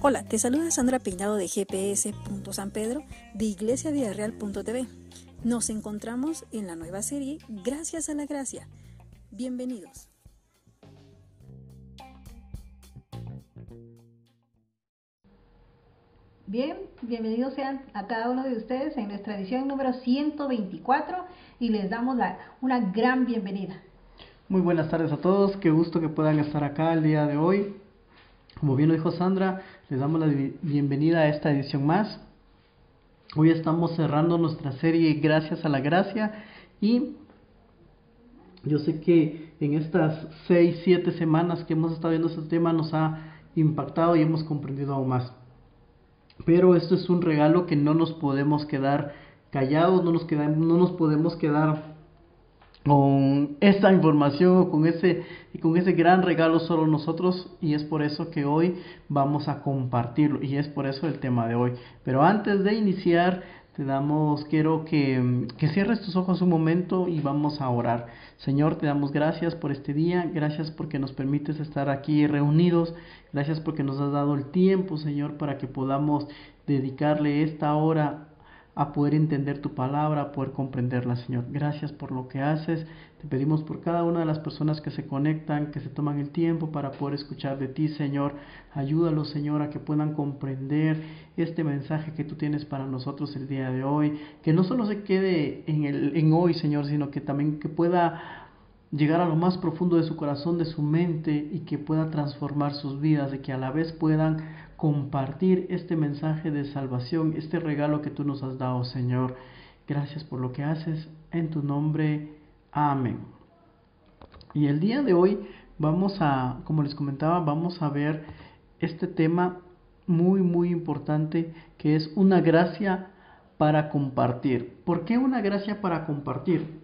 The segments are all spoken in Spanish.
Hola, te saluda Sandra Peinado de San Pedro de iglesiavidareal.tv. Nos encontramos en la nueva serie Gracias a la Gracia. Bienvenidos. Bien, bienvenidos sean a cada uno de ustedes en nuestra edición número 124 y les damos una gran bienvenida. Muy buenas tardes a todos, qué gusto que puedan estar acá el día de hoy. Como bien lo dijo Sandra, les damos la bienvenida a esta edición más. Hoy estamos cerrando nuestra serie Gracias a la Gracia y yo sé que en estas 6, 7 semanas que hemos estado viendo este tema nos ha impactado y hemos comprendido aún más. Pero esto es un regalo que no nos podemos quedar callados, no nos, no nos podemos quedar con esta información o con ese, con ese gran regalo solo nosotros y es por eso que hoy vamos a compartirlo y es por eso el tema de hoy. Pero antes de iniciar, te damos, quiero que, que cierres tus ojos un momento y vamos a orar. Señor, te damos gracias por este día, gracias porque nos permites estar aquí reunidos, gracias porque nos has dado el tiempo, Señor, para que podamos dedicarle esta hora a poder entender tu palabra, a poder comprenderla, Señor. Gracias por lo que haces. Te pedimos por cada una de las personas que se conectan, que se toman el tiempo para poder escuchar de ti, Señor. Ayúdalos, Señor, a que puedan comprender este mensaje que tú tienes para nosotros el día de hoy. Que no solo se quede en, el, en hoy, Señor, sino que también que pueda llegar a lo más profundo de su corazón, de su mente y que pueda transformar sus vidas, de que a la vez puedan compartir este mensaje de salvación, este regalo que tú nos has dado, Señor. Gracias por lo que haces. En tu nombre. Amén. Y el día de hoy vamos a, como les comentaba, vamos a ver este tema muy, muy importante que es una gracia para compartir. ¿Por qué una gracia para compartir?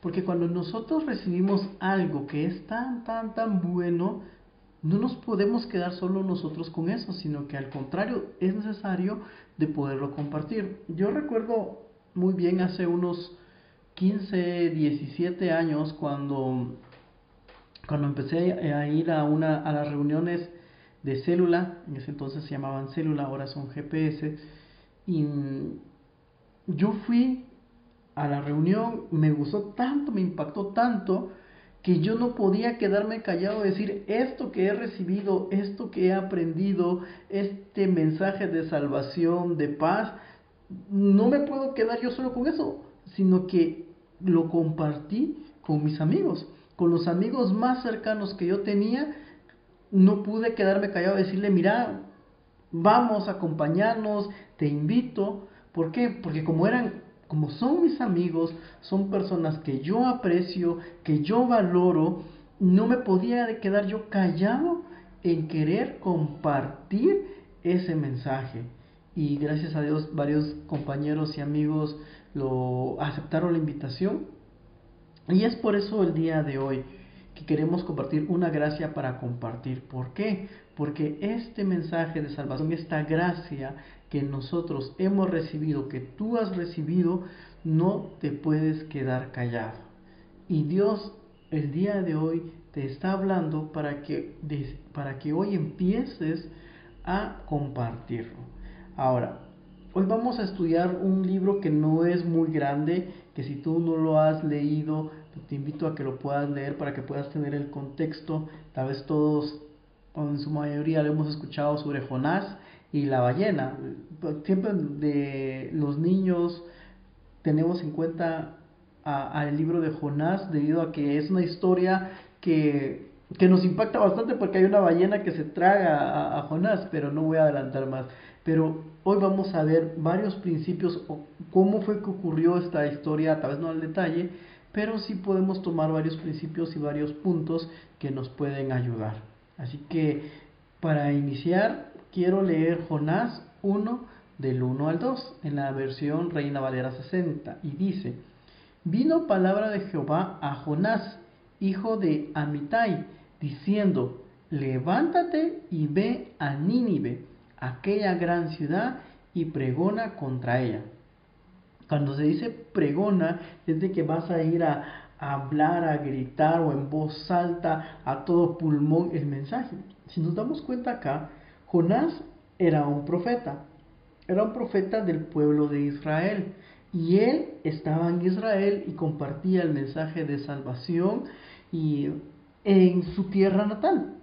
Porque cuando nosotros recibimos algo que es tan, tan, tan bueno, no nos podemos quedar solo nosotros con eso, sino que al contrario es necesario de poderlo compartir. Yo recuerdo muy bien hace unos 15, 17 años cuando, cuando empecé a ir a, una, a las reuniones de célula, en ese entonces se llamaban célula, ahora son GPS, y yo fui a la reunión, me gustó tanto, me impactó tanto, que yo no podía quedarme callado y decir esto que he recibido, esto que he aprendido, este mensaje de salvación, de paz, no me puedo quedar yo solo con eso, sino que lo compartí con mis amigos, con los amigos más cercanos que yo tenía, no pude quedarme callado y decirle, mira, vamos a acompañarnos, te invito, ¿por qué? Porque como eran como son mis amigos, son personas que yo aprecio, que yo valoro, no me podía quedar yo callado en querer compartir ese mensaje. Y gracias a Dios varios compañeros y amigos lo aceptaron la invitación. Y es por eso el día de hoy que queremos compartir una gracia para compartir. ¿Por qué? Porque este mensaje de salvación, esta gracia que nosotros hemos recibido, que tú has recibido, no te puedes quedar callado. Y Dios el día de hoy te está hablando para que, para que hoy empieces a compartirlo. Ahora, hoy vamos a estudiar un libro que no es muy grande, que si tú no lo has leído, te invito a que lo puedas leer para que puedas tener el contexto. Tal vez todos, o en su mayoría, lo hemos escuchado sobre Jonás y la ballena. Siempre de los niños tenemos en cuenta al libro de Jonás debido a que es una historia que, que, nos impacta bastante porque hay una ballena que se traga a, Jonás, pero no voy a adelantar más. Pero hoy vamos a ver varios principios o cómo fue que ocurrió esta historia, tal vez no al detalle, pero sí podemos tomar varios principios y varios puntos que nos pueden ayudar. Así que para iniciar quiero leer Jonás 1 del 1 al 2 en la versión Reina Valera 60 y dice, vino palabra de Jehová a Jonás, hijo de Amitai, diciendo, levántate y ve a Nínive, aquella gran ciudad, y pregona contra ella. Cuando se dice pregona, es de que vas a ir a, a hablar, a gritar o en voz alta, a todo pulmón el mensaje. Si nos damos cuenta acá, Jonás era un profeta, era un profeta del pueblo de Israel. Y él estaba en Israel y compartía el mensaje de salvación y en su tierra natal.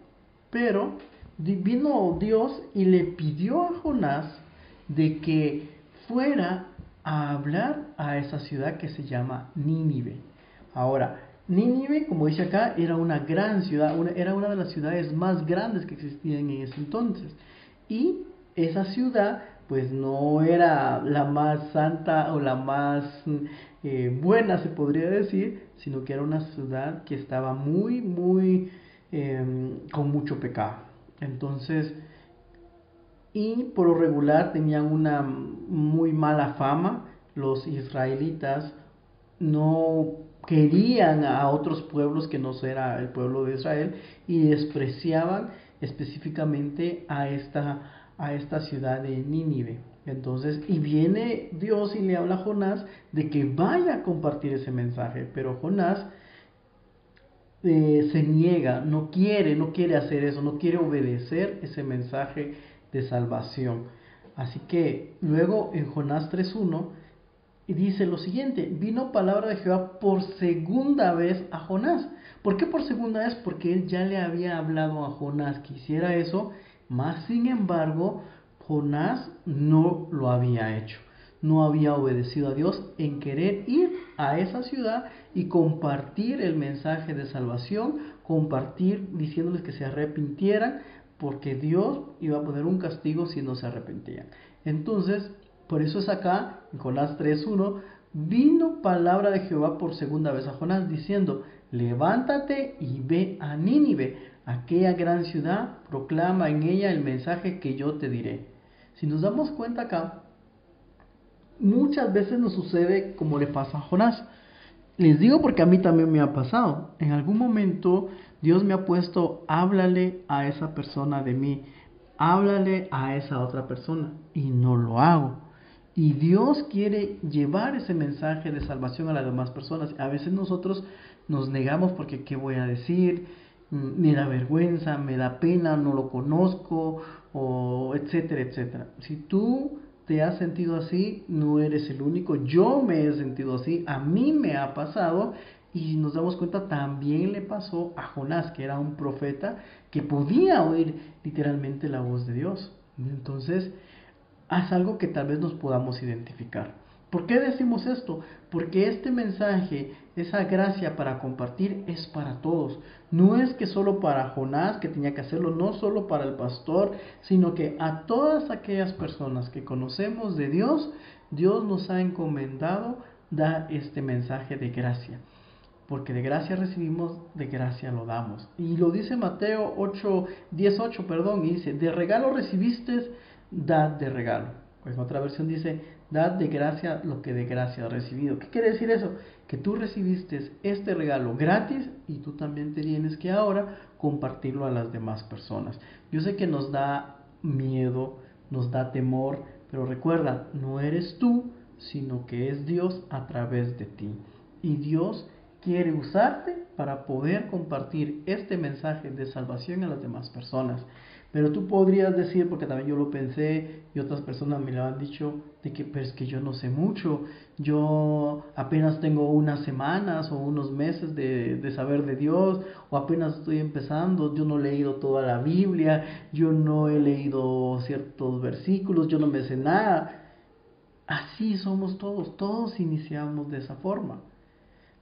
Pero vino Dios y le pidió a Jonás de que fuera a hablar a esa ciudad que se llama Nínive. Ahora, Nínive, como dice acá, era una gran ciudad, era una de las ciudades más grandes que existían en ese entonces. Y esa ciudad, pues no era la más santa o la más eh, buena, se podría decir, sino que era una ciudad que estaba muy, muy, em, con mucho pecado. Entonces, y por lo regular tenían una muy mala fama, los israelitas no querían a otros pueblos que no era el pueblo de Israel y despreciaban específicamente a esta, a esta ciudad de Nínive. Entonces, y viene Dios y le habla a Jonás de que vaya a compartir ese mensaje, pero Jonás eh, se niega, no quiere, no quiere hacer eso, no quiere obedecer ese mensaje de salvación. Así que luego en Jonás 3.1 y dice lo siguiente, vino palabra de Jehová por segunda vez a Jonás. ¿Por qué por segunda vez? Porque él ya le había hablado a Jonás que hiciera eso, más sin embargo, Jonás no lo había hecho. No había obedecido a Dios en querer ir a esa ciudad y compartir el mensaje de salvación, compartir diciéndoles que se arrepintieran, porque Dios iba a poner un castigo si no se arrepentían. Entonces, por eso es acá, en Jonás 3.1, vino palabra de Jehová por segunda vez a Jonás diciendo, levántate y ve a Nínive, aquella gran ciudad, proclama en ella el mensaje que yo te diré. Si nos damos cuenta acá, muchas veces nos sucede como le pasa a Jonás. Les digo porque a mí también me ha pasado. En algún momento Dios me ha puesto, háblale a esa persona de mí, háblale a esa otra persona y no lo hago. Y Dios quiere llevar ese mensaje de salvación a las demás personas. A veces nosotros nos negamos porque ¿qué voy a decir? Mm, me da vergüenza, me da pena, no lo conozco, o etcétera, etcétera. Si tú te has sentido así, no eres el único. Yo me he sentido así, a mí me ha pasado y nos damos cuenta también le pasó a Jonás, que era un profeta que podía oír literalmente la voz de Dios. Entonces, haz algo que tal vez nos podamos identificar. ¿Por qué decimos esto? Porque este mensaje, esa gracia para compartir es para todos. No es que solo para Jonás que tenía que hacerlo, no solo para el pastor, sino que a todas aquellas personas que conocemos de Dios, Dios nos ha encomendado dar este mensaje de gracia. Porque de gracia recibimos, de gracia lo damos. Y lo dice Mateo 8, 18, perdón, y dice, de regalo recibiste dad de regalo. Pues otra versión dice, dad de gracia lo que de gracia has recibido. ¿Qué quiere decir eso? Que tú recibiste este regalo gratis y tú también tienes que ahora compartirlo a las demás personas. Yo sé que nos da miedo, nos da temor, pero recuerda, no eres tú, sino que es Dios a través de ti. Y Dios quiere usarte para poder compartir este mensaje de salvación a las demás personas. Pero tú podrías decir, porque también yo lo pensé y otras personas me lo han dicho, de que pero es que yo no sé mucho, yo apenas tengo unas semanas o unos meses de, de saber de Dios, o apenas estoy empezando, yo no he leído toda la Biblia, yo no he leído ciertos versículos, yo no me sé nada. Así somos todos, todos iniciamos de esa forma.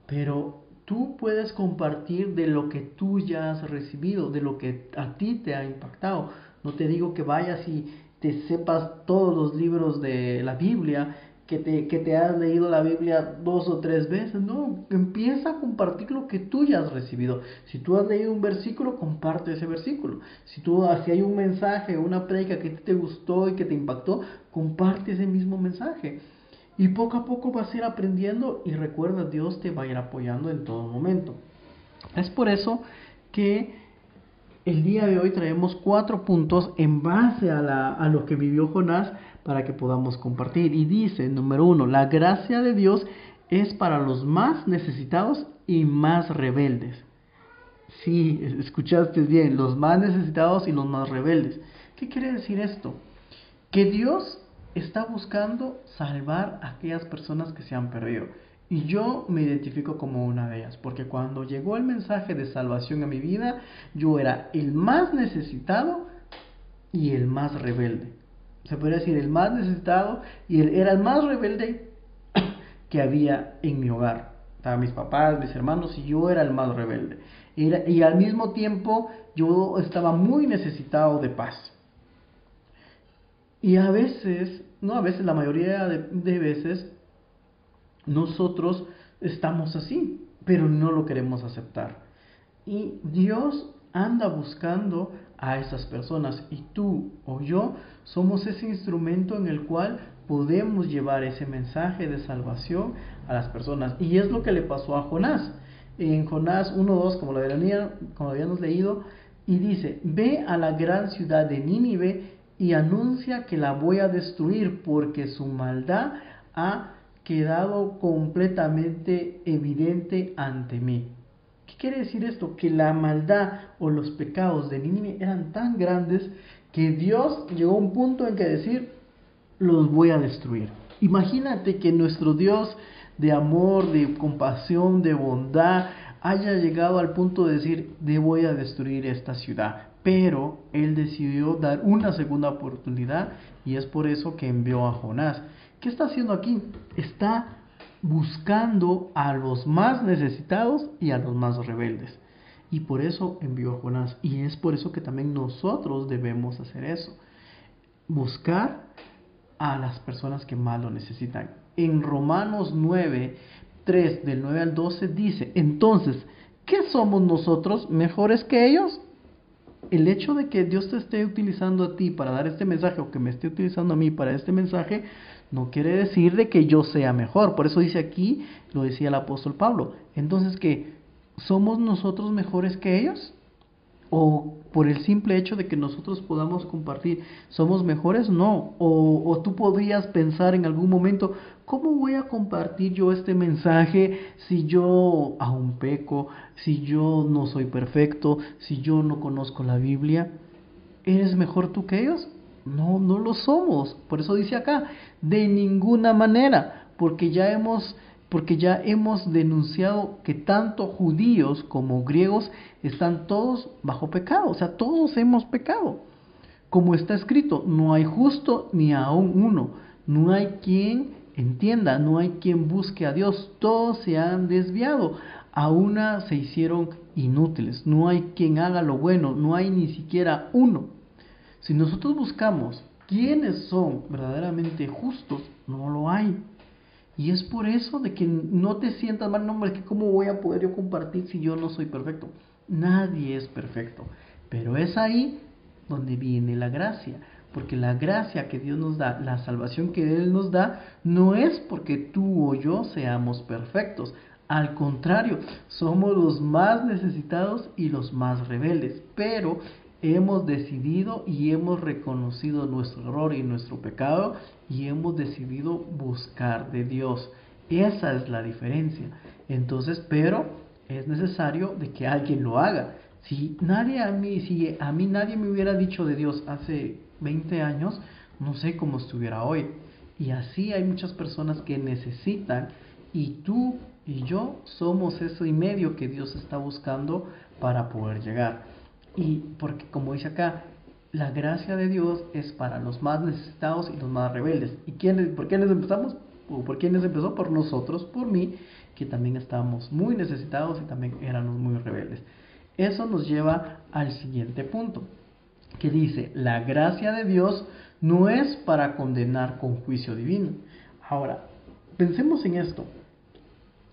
Pero tú puedes compartir de lo que tú ya has recibido, de lo que a ti te ha impactado. No te digo que vayas y te sepas todos los libros de la Biblia, que te, que te has leído la Biblia dos o tres veces. No, empieza a compartir lo que tú ya has recibido. Si tú has leído un versículo, comparte ese versículo. Si tú si hay un mensaje, una predica que te gustó y que te impactó, comparte ese mismo mensaje. Y poco a poco vas a ir aprendiendo y recuerda, Dios te va a ir apoyando en todo momento. Es por eso que el día de hoy traemos cuatro puntos en base a, la, a lo que vivió Jonás para que podamos compartir. Y dice, número uno, la gracia de Dios es para los más necesitados y más rebeldes. Sí, escuchaste bien, los más necesitados y los más rebeldes. ¿Qué quiere decir esto? Que Dios está buscando salvar a aquellas personas que se han perdido. Y yo me identifico como una de ellas, porque cuando llegó el mensaje de salvación a mi vida, yo era el más necesitado y el más rebelde. Se podría decir el más necesitado y era el más rebelde que había en mi hogar. Estaban mis papás, mis hermanos y yo era el más rebelde. y al mismo tiempo yo estaba muy necesitado de paz. Y a veces, no a veces, la mayoría de, veces, nosotros estamos así, pero no lo queremos aceptar. Y Dios anda buscando a esas personas y tú o yo somos ese instrumento en el cual podemos llevar ese mensaje de salvación a las personas. Y es lo que le pasó a Jonás. En Jonás 1.2, como lo, habíamos leído, y dice, ve a la gran ciudad de Nínive y anuncia que la voy a destruir porque su maldad ha quedado completamente evidente ante mí. ¿Qué quiere decir esto? Que la maldad o los pecados de Nínive eran tan grandes que Dios llegó a un punto en que decir, los voy a destruir. Imagínate que nuestro Dios de amor, de compasión, de bondad, haya llegado al punto de decir, de voy a destruir esta ciudad pero él decidió dar una segunda oportunidad y es por eso que envió a Jonás. ¿Qué está haciendo aquí? Está buscando a los más necesitados y a los más rebeldes. Y por eso envió a Jonás. Y es por eso que también nosotros debemos hacer eso. Buscar a las personas que más lo necesitan. En Romanos 9, 3 del 9 al 12 dice, entonces, ¿qué somos nosotros mejores que ellos? El hecho de que Dios te esté utilizando a ti para dar este mensaje o que me esté utilizando a mí para este mensaje, no quiere decir de que yo sea mejor. Por eso dice aquí, lo decía el apóstol Pablo. Entonces, que somos nosotros mejores que ellos? ¿O por el simple hecho de que nosotros podamos compartir, somos mejores? No. O, o tú podrías pensar en algún momento, ¿Cómo voy a compartir yo este mensaje si yo aún peco, si yo no soy perfecto, si yo no conozco la Biblia? ¿Eres mejor tú que ellos? No, no lo somos. Por eso dice acá, de ninguna manera, porque ya hemos porque ya hemos denunciado que tanto judíos como griegos están todos bajo pecado, o sea, todos hemos pecado. Como está escrito, no hay justo ni aún uno, no hay quien entienda, no hay quien busque a Dios, todos se han desviado, a una se hicieron inútiles, no hay quien haga lo bueno, no hay ni siquiera uno. Si nosotros buscamos quiénes son verdaderamente justos, no lo hay. Y es por eso de que no te sientas mal, no, que cómo voy a poder yo compartir si yo no soy perfecto. Nadie es perfecto, pero es ahí donde viene la gracia porque la gracia que Dios nos da, la salvación que Él nos da, no es porque tú o yo seamos perfectos. Al contrario, somos los más necesitados y los más rebeldes, pero hemos decidido y hemos reconocido nuestro error y nuestro pecado y hemos decidido buscar de Dios. Esa es la diferencia. Entonces, pero es necesario de que alguien lo haga. Si nadie a mí, si a mí nadie me hubiera dicho de Dios hace 20 años, no sé cómo estuviera hoy. Y así hay muchas personas que necesitan y tú y yo somos ese medio que Dios está buscando para poder llegar. Y porque como dice acá, la gracia de Dios es para los más necesitados y los más rebeldes. ¿Y quién, por quiénes empezamos? ¿O por quiénes empezó? Por nosotros, por mí, que también estábamos muy necesitados y también éramos muy rebeldes. Eso nos lleva al siguiente punto que dice, la gracia de Dios no es para condenar con juicio divino. Ahora, pensemos en esto.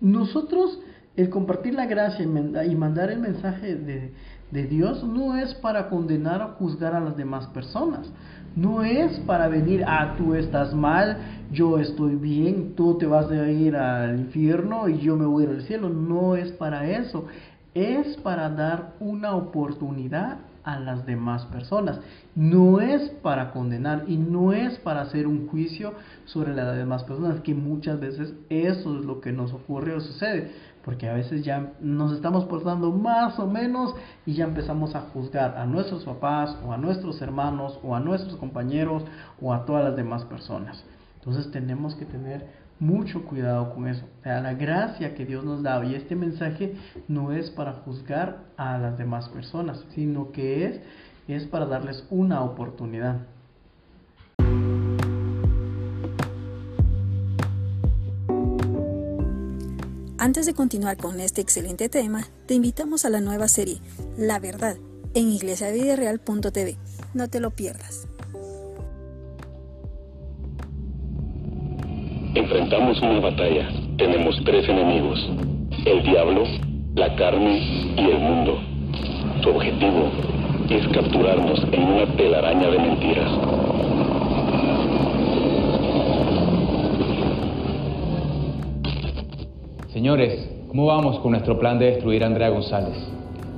Nosotros, el compartir la gracia y mandar el mensaje de, de Dios no es para condenar o juzgar a las demás personas. No es para venir, ah, tú estás mal, yo estoy bien, tú te vas a ir al infierno y yo me voy a ir al cielo. No es para eso. Es para dar una oportunidad a las demás personas. No es para condenar y no es para hacer un juicio sobre las demás personas, que muchas veces eso es lo que nos ocurre o sucede. Porque a veces ya nos estamos portando más o menos y ya empezamos a juzgar a nuestros papás o a nuestros hermanos o a nuestros compañeros o a todas las demás personas. Entonces tenemos que tener mucho cuidado con eso. O sea, la gracia que Dios nos da y este mensaje no es para juzgar a las demás personas, sino que es, es para darles una oportunidad. Antes de continuar con este excelente tema, te invitamos a la nueva serie La Verdad en iglesiavidereal.tv. No te lo pierdas. Enfrentamos una batalla. Tenemos tres enemigos. El diablo, la carne y el mundo. Tu objetivo es capturarnos en una telaraña de mentiras. Señores, ¿cómo vamos con nuestro plan de destruir a Andrea González?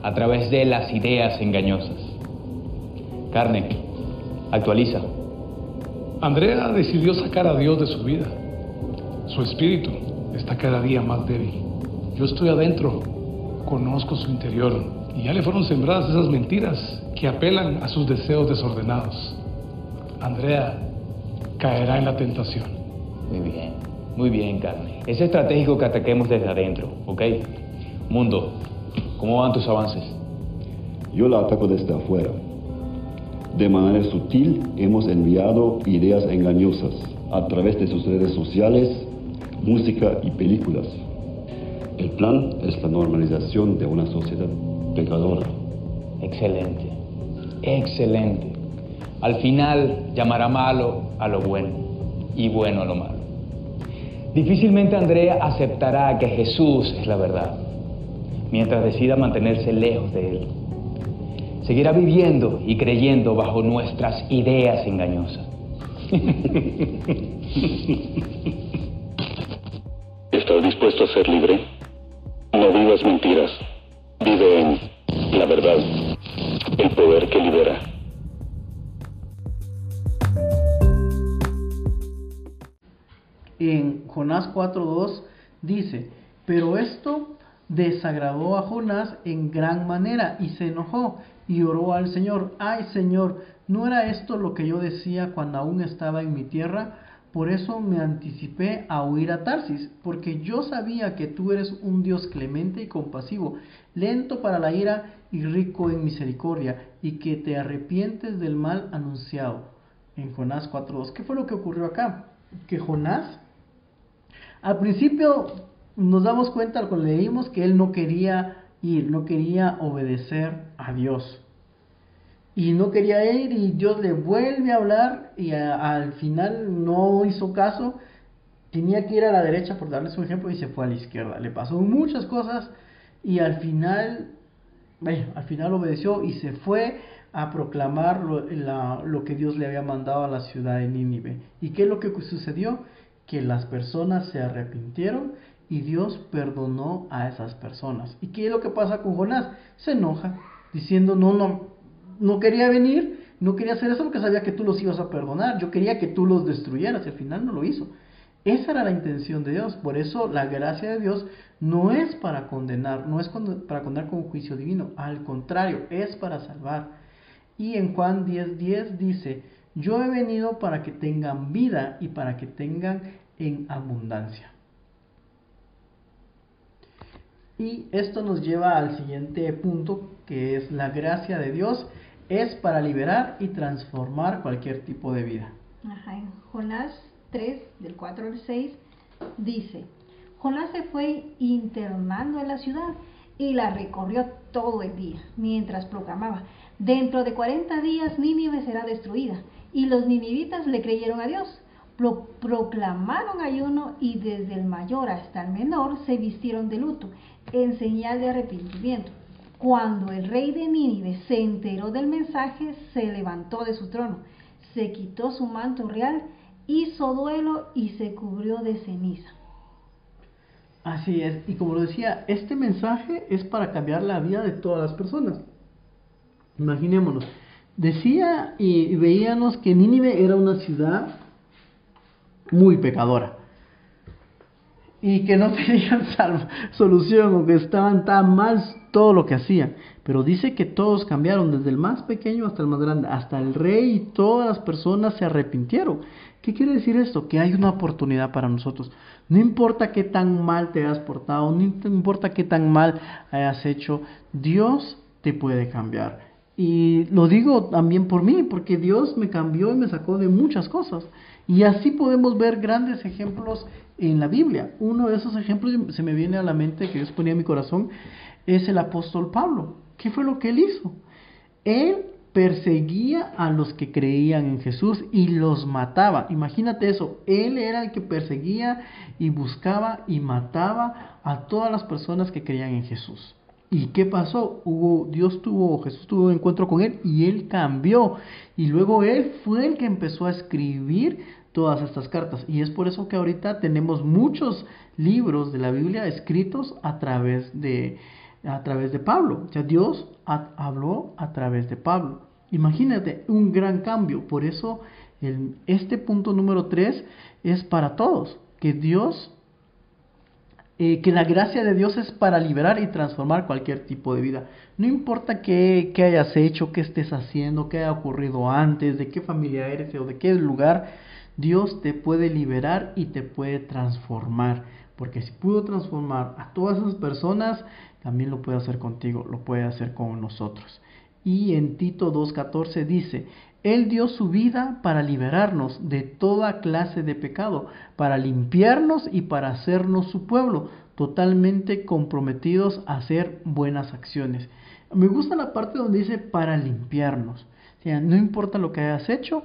A través de las ideas engañosas. Carne, actualiza. Andrea decidió sacar a Dios de su vida. Su espíritu está cada día más débil. Yo estoy adentro, conozco su interior y ya le fueron sembradas esas mentiras que apelan a sus deseos desordenados. Andrea caerá en la tentación. Muy bien, muy bien, Carne. Es estratégico que ataquemos desde adentro, ¿ok? Mundo, ¿cómo van tus avances? Yo la ataco desde afuera. De manera sutil hemos enviado ideas engañosas a través de sus redes sociales, música y películas. El plan es la normalización de una sociedad pecadora. Excelente, excelente. Al final llamará malo a lo bueno y bueno a lo malo. Difícilmente Andrea aceptará que Jesús es la verdad, mientras decida mantenerse lejos de él. Seguirá viviendo y creyendo bajo nuestras ideas engañosas. ¿Estás dispuesto a ser libre? No vivas mentiras. Vive en 4.2 dice, pero esto desagradó a Jonás en gran manera y se enojó y oró al Señor, ay Señor, ¿no era esto lo que yo decía cuando aún estaba en mi tierra? Por eso me anticipé a huir a Tarsis, porque yo sabía que tú eres un Dios clemente y compasivo, lento para la ira y rico en misericordia, y que te arrepientes del mal anunciado. En Jonás 4.2. ¿Qué fue lo que ocurrió acá? Que Jonás, al principio nos damos cuenta cuando leímos que él no quería ir, no quería obedecer a Dios y no quería ir y Dios le vuelve a hablar y al final no hizo caso. Tenía que ir a la derecha por darles un ejemplo y se fue a la izquierda. Le pasó muchas cosas y al final, al final obedeció y se fue a proclamar lo, lo que Dios le había mandado a la ciudad de Nínive. ¿Y qué es lo que sucedió? Que las personas se arrepintieron y Dios perdonó a esas personas. ¿Y qué es lo que pasa con Jonás? Se enoja diciendo, no, no, no quería venir, no quería hacer eso porque sabía que tú los ibas a perdonar. Yo quería que tú los destruyeras y al final no lo hizo. Esa era la intención de Dios. Por eso la gracia de Dios no es para condenar, no es para condenar con juicio divino. Al contrario, es para salvar. Y en Juan 10:10 10 dice, yo he venido para que tengan vida y para que tengan en abundancia. Y esto nos lleva al siguiente punto, que es la gracia de Dios es para liberar y transformar cualquier tipo de vida. Ajá, en Jonás 3, del 4 al 6, dice, Jonás se fue internando en la ciudad y la recorrió todo el día, mientras proclamaba, dentro de 40 días Nínive será destruida. Y los ninivitas le creyeron a Dios. proclamaron ayuno y desde el mayor hasta el menor se vistieron de luto, en señal de arrepentimiento. Cuando el rey de Nínive se enteró del mensaje, se levantó de su trono, se quitó su manto real, hizo duelo y se cubrió de ceniza. Así es, y como lo decía, este mensaje es para cambiar la vida de todas las personas. Imaginémonos, decía y veíamos que Nínive era una ciudad muy pecadora. y que no tenían solución o que estaban tan mal todo lo que hacían. Pero dice que todos cambiaron, desde el más pequeño hasta el más grande, hasta el rey y todas las personas se arrepintieron. ¿Qué quiere decir esto? Que hay una oportunidad para nosotros. No importa qué tan mal te has portado, no importa qué tan mal hayas hecho, Dios te puede cambiar. Y lo digo también por mí, porque Dios me cambió y me sacó de muchas cosas. Y así podemos ver grandes ejemplos en la Biblia. Uno de esos ejemplos se me viene a la mente que Dios ponía en mi corazón es el apóstol Pablo. ¿Qué fue lo que él hizo? Él perseguía a los que creían en Jesús y los mataba. Imagínate eso, él era el que perseguía y buscaba y mataba a todas las personas que creían en Jesús. ¿Y qué pasó? Hubo, Dios tuvo, Jesús tuvo un encuentro con él y él cambió. Y luego él fue el que empezó a escribir todas estas cartas. Y es por eso que ahorita tenemos muchos libros de la Biblia escritos a través de, a través de Pablo. O sea, Dios habló a través de Pablo. Imagínate un gran cambio. Por eso el, este punto número 3 es para todos. Que Dios, eh, que la gracia de Dios es para liberar y transformar cualquier tipo de vida. No importa qué, qué hayas hecho, qué estés haciendo, qué haya ocurrido antes, de qué familia eres o de qué lugar, Dios te puede liberar y te puede transformar. Porque si pudo transformar a todas esas personas, también lo puede hacer contigo, lo puede hacer con nosotros. Y en Tito 2.14 dice, Él dio su vida para liberarnos de toda clase de pecado, para limpiarnos y para hacernos su pueblo, totalmente comprometidos a hacer buenas acciones. Me gusta la parte donde dice para limpiarnos. O sea, no importa lo que hayas hecho,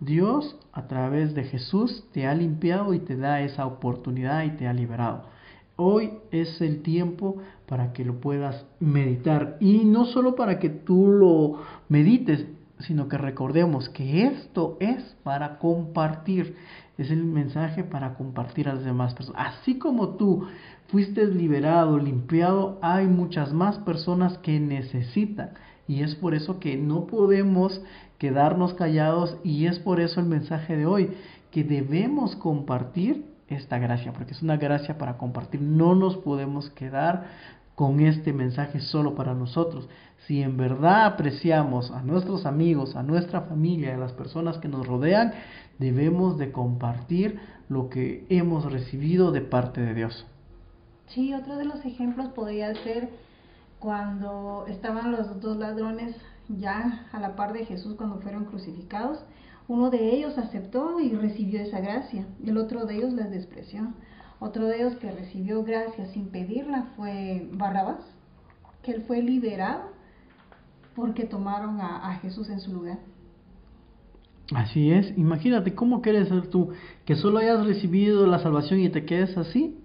Dios a través de Jesús te ha limpiado y te da esa oportunidad y te ha liberado. Hoy es el tiempo para que lo puedas meditar. Y no solo para que tú lo medites, sino que recordemos que esto es para compartir, es el mensaje para compartir a las demás personas. Así como tú fuiste liberado, limpiado, hay muchas más personas que necesitan. Y es por eso que no podemos quedarnos callados y es por eso el mensaje de hoy, que debemos compartir esta gracia, porque es una gracia para compartir. No nos podemos quedar con este mensaje solo para nosotros. Si en verdad apreciamos a nuestros amigos, a nuestra familia, a las personas que nos rodean, debemos de compartir lo que hemos recibido de parte de Dios. Sí, otro de los ejemplos podría ser cuando estaban los dos ladrones ya a la par de Jesús cuando fueron crucificados, uno de ellos aceptó y recibió esa gracia, el otro de ellos les despreció. Otro de ellos que recibió gracia sin pedirla fue Barrabás, que él fue liberado porque tomaron a, Jesús en su lugar. Así es, imagínate cómo quieres ser tú, que solo hayas recibido la salvación y te quedes así.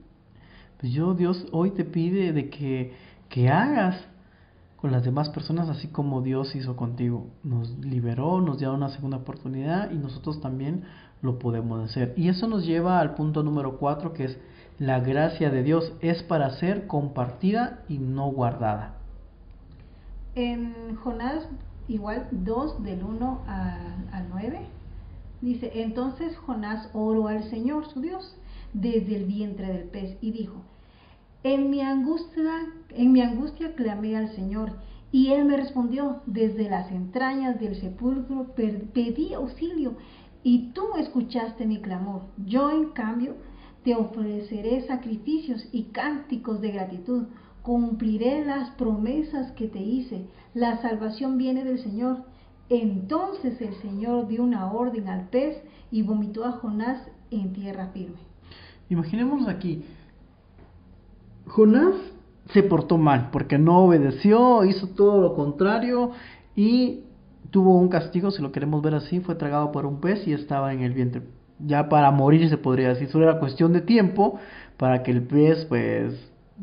Pues yo, Dios, hoy te pide de que, que hagas con las demás personas, así como Dios hizo contigo. Nos liberó, nos dio una segunda oportunidad y nosotros también lo podemos hacer. Y eso nos lleva al punto número cuatro, que es la gracia de Dios es para ser compartida y no guardada. En Jonás, igual 2 del 1 al 9, dice, entonces Jonás oró al Señor, su Dios, desde el vientre del pez y dijo, en mi angustia, en mi angustia clamé al Señor, y él me respondió, desde las entrañas del sepulcro pedí auxilio, y tú escuchaste mi clamor. Yo, en cambio, te ofreceré sacrificios y cánticos de gratitud. Cumpliré las promesas que te hice. La salvación viene del Señor. Entonces el Señor dio una orden al pez y vomitó a Jonás en tierra firme. Imaginemos aquí, Jonás se portó mal porque no obedeció, hizo todo lo contrario y tuvo un castigo, si lo queremos ver así, fue tragado por un pez y estaba en el vientre. Ya para morir se podría decir, solo era cuestión de tiempo para que el pez pues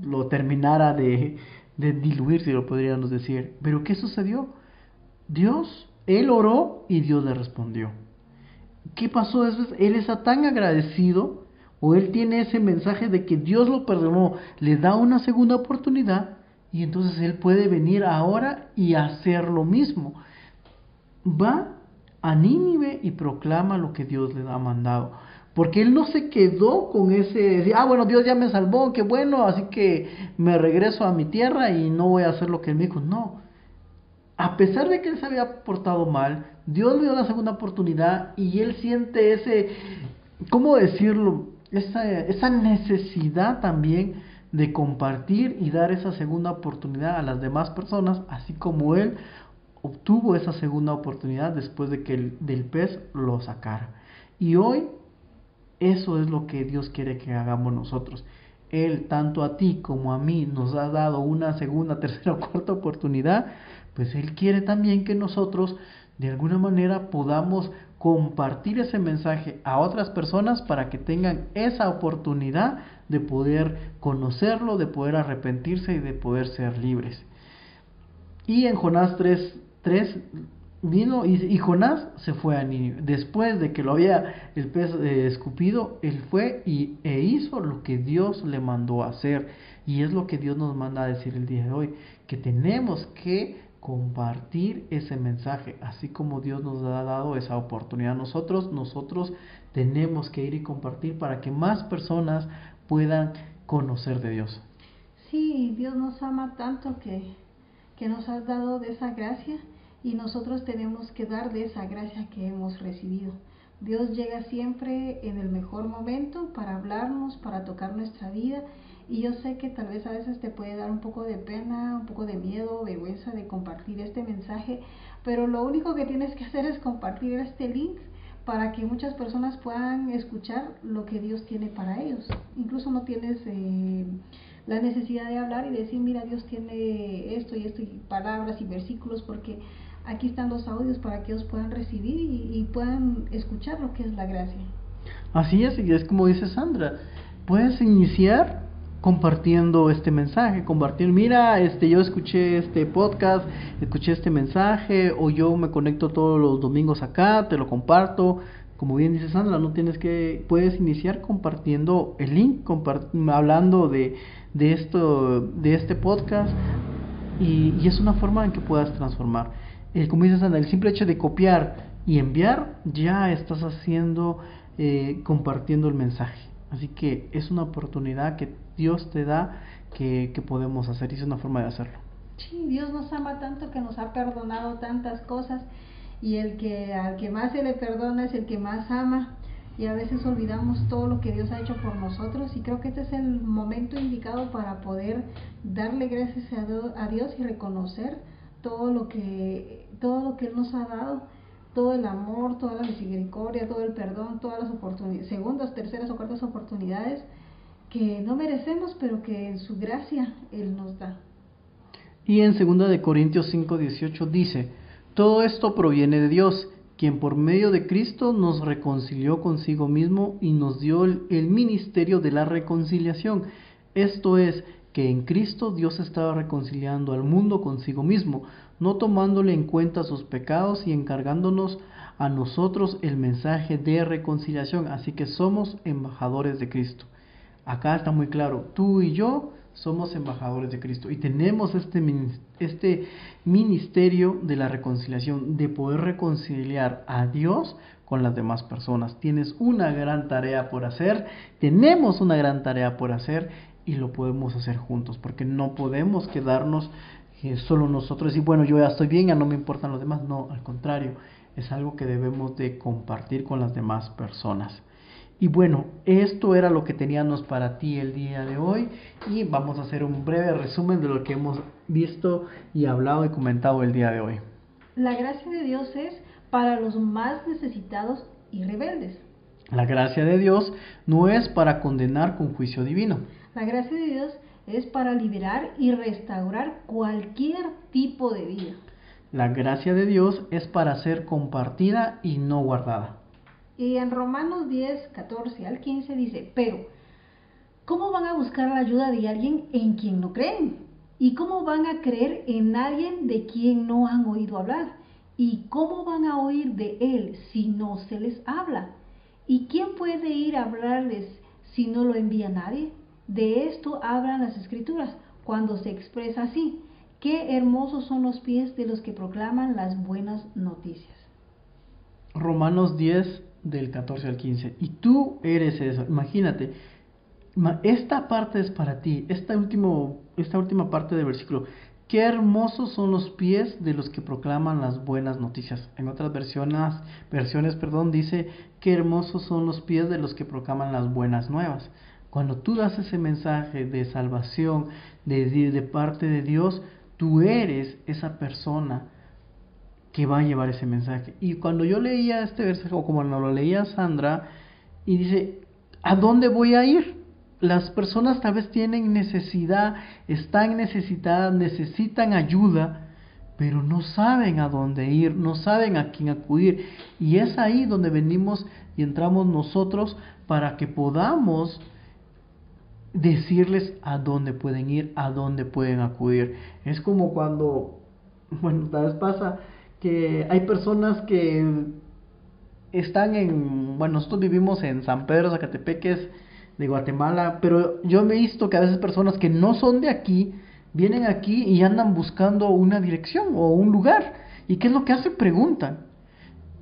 lo terminara de, de diluir, si lo podríamos decir. Pero ¿qué sucedió? Dios, él oró y Dios le respondió. ¿Qué pasó después? Él está tan agradecido o él tiene ese mensaje de que Dios lo perdonó, le da una segunda oportunidad y entonces él puede venir ahora y hacer lo mismo. Va a Nínive y proclama lo que Dios le ha mandado. Porque él no se quedó con ese, ah, bueno, Dios ya me salvó, qué bueno, así que me regreso a mi tierra y no voy a hacer lo que él me dijo. No, a pesar de que él se había portado mal, Dios le dio la segunda oportunidad y él siente ese, ¿cómo decirlo? Esa, necesidad también de compartir y dar esa segunda oportunidad a las demás personas, así como él obtuvo esa segunda oportunidad después de que el, del pez lo sacara. Y hoy eso es lo que Dios quiere que hagamos nosotros. Él, tanto a ti como a mí, nos ha dado una segunda, tercera o cuarta oportunidad, pues Él quiere también que nosotros de alguna manera podamos compartir ese mensaje a otras personas para que tengan esa oportunidad de poder conocerlo, de poder arrepentirse y de poder ser libres. Y en Jonás 3, 3 vino y, Jonás se fue a Nínive. Después de que lo había el pez eh, escupido, él fue y, e hizo lo que Dios le mandó hacer. Y es lo que Dios nos manda a decir el día de hoy, que tenemos que compartir ese mensaje, así como Dios nos ha dado esa oportunidad. Nosotros, nosotros tenemos que ir y compartir para que más personas puedan conocer de Dios. Sí, Dios nos ama tanto que, que nos ha dado de esa gracia y nosotros tenemos que dar de esa gracia que hemos recibido. Dios llega siempre en el mejor momento para hablarnos, para tocar nuestra vida y yo sé que tal vez a veces te puede dar un poco de pena, un poco de miedo, vergüenza de compartir este mensaje, pero lo único que tienes que hacer es compartir este link para que muchas personas puedan escuchar lo que Dios tiene para ellos. Incluso no tienes eh, la necesidad de hablar y decir, mira, Dios tiene esto y esto, y palabras y versículos, porque aquí están los audios para que ellos puedan recibir y, y puedan escuchar lo que es la gracia. Así es, y es como dice Sandra, puedes iniciar compartiendo este mensaje, compartir, mira, este yo escuché este podcast, escuché este mensaje o yo me conecto todos los domingos acá, te lo comparto. Como bien dice Sandra, no tienes que puedes iniciar compartiendo el link, hablando de, de esto de este podcast y, es una forma en que puedas transformar. Como dice Sandra, el simple hecho de copiar y enviar ya estás haciendo eh, compartiendo el mensaje. Así que es una oportunidad que Dios te da que, podemos hacer y es una forma de hacerlo. Sí, Dios nos ama tanto que nos ha perdonado tantas cosas y el que al que más se le perdona es el que más ama y a veces olvidamos todo lo que Dios ha hecho por nosotros y creo que este es el momento indicado para poder darle gracias a Dios y reconocer todo lo que todo lo que él nos ha dado todo el amor, toda la misericordia, todo el perdón, todas las oportunidades, segundas, terceras o cuartas oportunidades que no merecemos, pero que en su gracia Él nos da. Y en 2 de Corintios 5, 18 dice, todo esto proviene de Dios, quien por medio de Cristo nos reconcilió consigo mismo y nos dio el ministerio de la reconciliación. Esto es, que en Cristo Dios estaba reconciliando al mundo consigo mismo, no tomándole en cuenta sus pecados y encargándonos a nosotros el mensaje de reconciliación. Así que somos embajadores de Cristo. Acá está muy claro, tú y yo somos embajadores de Cristo y tenemos este, este ministerio de la reconciliación, de poder reconciliar a Dios con las demás personas. Tienes una gran tarea por hacer, tenemos una gran tarea por hacer y lo podemos hacer juntos, porque no podemos quedarnos eh, solo nosotros y bueno, yo ya estoy bien, ya no me importan los demás, no, al contrario, es algo que debemos de compartir con las demás personas. Y bueno, esto era lo que teníamos para ti el día de hoy y vamos a hacer un breve resumen de lo que hemos visto y hablado y comentado el día de hoy. La gracia de Dios es para los más necesitados y rebeldes. La gracia de Dios no es para condenar con juicio divino. La gracia de Dios es para liberar y restaurar cualquier tipo de vida. La gracia de Dios es para ser compartida y no guardada. Y en Romanos 10, 14 al 15 dice, pero, ¿cómo van a buscar la ayuda de alguien en quien no creen? ¿Y cómo van a creer en alguien de quien no han oído hablar? ¿Y cómo van a oír de él si no se les habla? ¿Y quién puede ir a hablarles si no lo envía nadie? De esto hablan las escrituras cuando se expresa así. Qué hermosos son los pies de los que proclaman las buenas noticias. Romanos 10, del 14 al 15. Y tú eres eso. Imagínate, esta parte es para ti. Esta, último, esta última parte del versículo. Qué hermosos son los pies de los que proclaman las buenas noticias. En otras versiones, versiones perdón, dice, qué hermosos son los pies de los que proclaman las buenas nuevas. Cuando tú das ese mensaje de salvación de, de parte de Dios, tú eres esa persona que va a llevar ese mensaje. Y cuando yo leía este versículo, como lo leía Sandra, y dice, ¿a dónde voy a ir? Las personas tal vez tienen necesidad, están necesitadas, necesitan ayuda, pero no saben a dónde ir, no saben a quién acudir. Y es ahí donde venimos y entramos nosotros para que podamos decirles a dónde pueden ir, a dónde pueden acudir. Es como cuando, bueno, tal vez pasa que hay personas que están en, bueno, nosotros vivimos en San Pedro, Zacatepeques, de Guatemala, pero yo me he visto que a veces personas que no son de aquí, vienen aquí y andan buscando una dirección o un lugar. ¿Y qué es lo que hacen? Preguntan.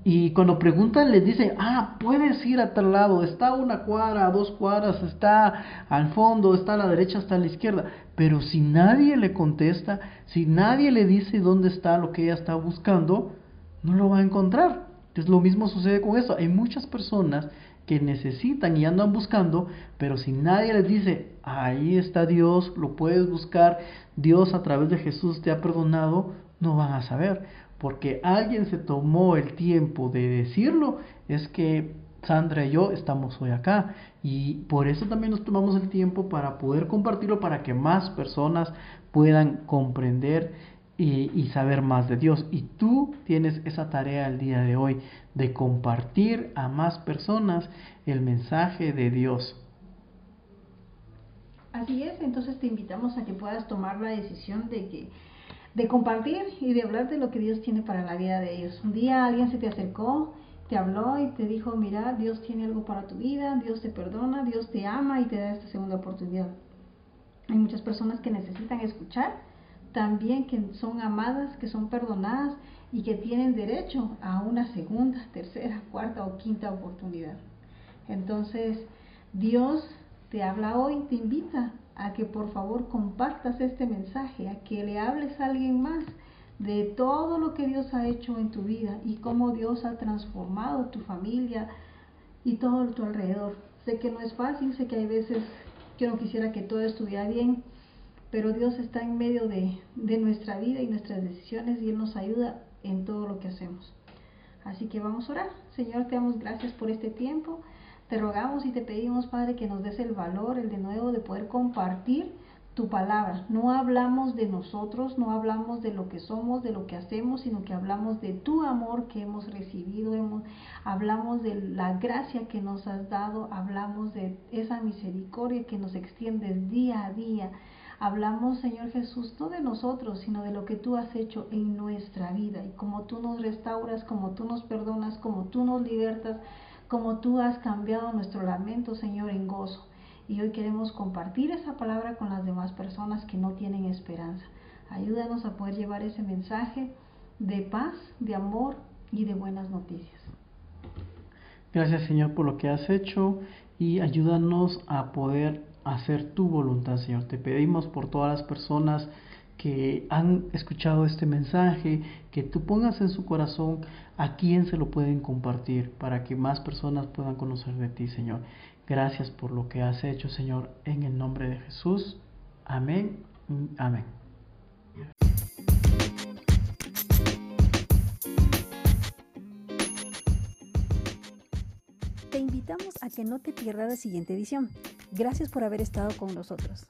Y cuando preguntan les dicen, ah, puedes ir a tal lado, está una cuadra, dos cuadras, está al fondo, está a la derecha, está a la izquierda. Pero si nadie le contesta, si nadie le dice dónde está lo que ella está buscando, no lo va a encontrar. Entonces lo mismo sucede con eso. Hay muchas personas que necesitan y andan buscando, pero si nadie les dice, ahí está Dios, lo puedes buscar, Dios a través de Jesús te ha perdonado, no van a saber porque alguien se tomó el tiempo de decirlo, es que Sandra y yo estamos hoy acá. Y por eso también nos tomamos el tiempo para poder compartirlo, para que más personas puedan comprender y, saber más de Dios. Y tú tienes esa tarea el día de hoy de compartir a más personas el mensaje de Dios. Así es, entonces te invitamos a que puedas tomar la decisión de que de compartir y de hablar de lo que Dios tiene para la vida de ellos. Un día alguien se te acercó, te habló y te dijo, mira, Dios tiene algo para tu vida, Dios te perdona, Dios te ama y te da esta segunda oportunidad. Hay muchas personas que necesitan escuchar, también que son amadas, que son perdonadas y que tienen derecho a una segunda, tercera, cuarta o quinta oportunidad. Entonces, Dios te habla hoy, te invita a que por favor compartas este mensaje, a que le hables a alguien más de todo lo que Dios ha hecho en tu vida y cómo Dios ha transformado tu familia y todo tu alrededor. Sé que no es fácil, sé que hay veces que no quisiera que todo estuviera bien, pero Dios está en medio de, de nuestra vida y nuestras decisiones y Él nos ayuda en todo lo que hacemos. Así que vamos a orar. Señor, te damos gracias por este tiempo. Te rogamos y te pedimos, Padre, que nos des el valor, el de nuevo, de poder compartir tu palabra. No hablamos de nosotros, no hablamos de lo que somos, de lo que hacemos, sino que hablamos de tu amor que hemos recibido, hemos, hablamos de la gracia que nos has dado, hablamos de esa misericordia que nos extiendes día a día. Hablamos, Señor Jesús, no de nosotros, sino de lo que tú has hecho en nuestra vida y como tú nos restauras, como tú nos perdonas, como tú nos libertas como tú has cambiado nuestro lamento, Señor, en gozo. Y hoy queremos compartir esa palabra con las demás personas que no tienen esperanza. Ayúdanos a poder llevar ese mensaje de paz, de amor y de buenas noticias. Gracias Señor por lo que has hecho y ayúdanos a poder hacer tu voluntad, Señor. Te pedimos por todas las personas que han escuchado este mensaje, que tú pongas en su corazón a quién se lo pueden compartir para que más personas puedan conocer de ti, Señor. Gracias por lo que has hecho, Señor, en el nombre de Jesús. Amén. Amén. Te invitamos a que no te pierdas la siguiente edición. Gracias por haber estado con nosotros.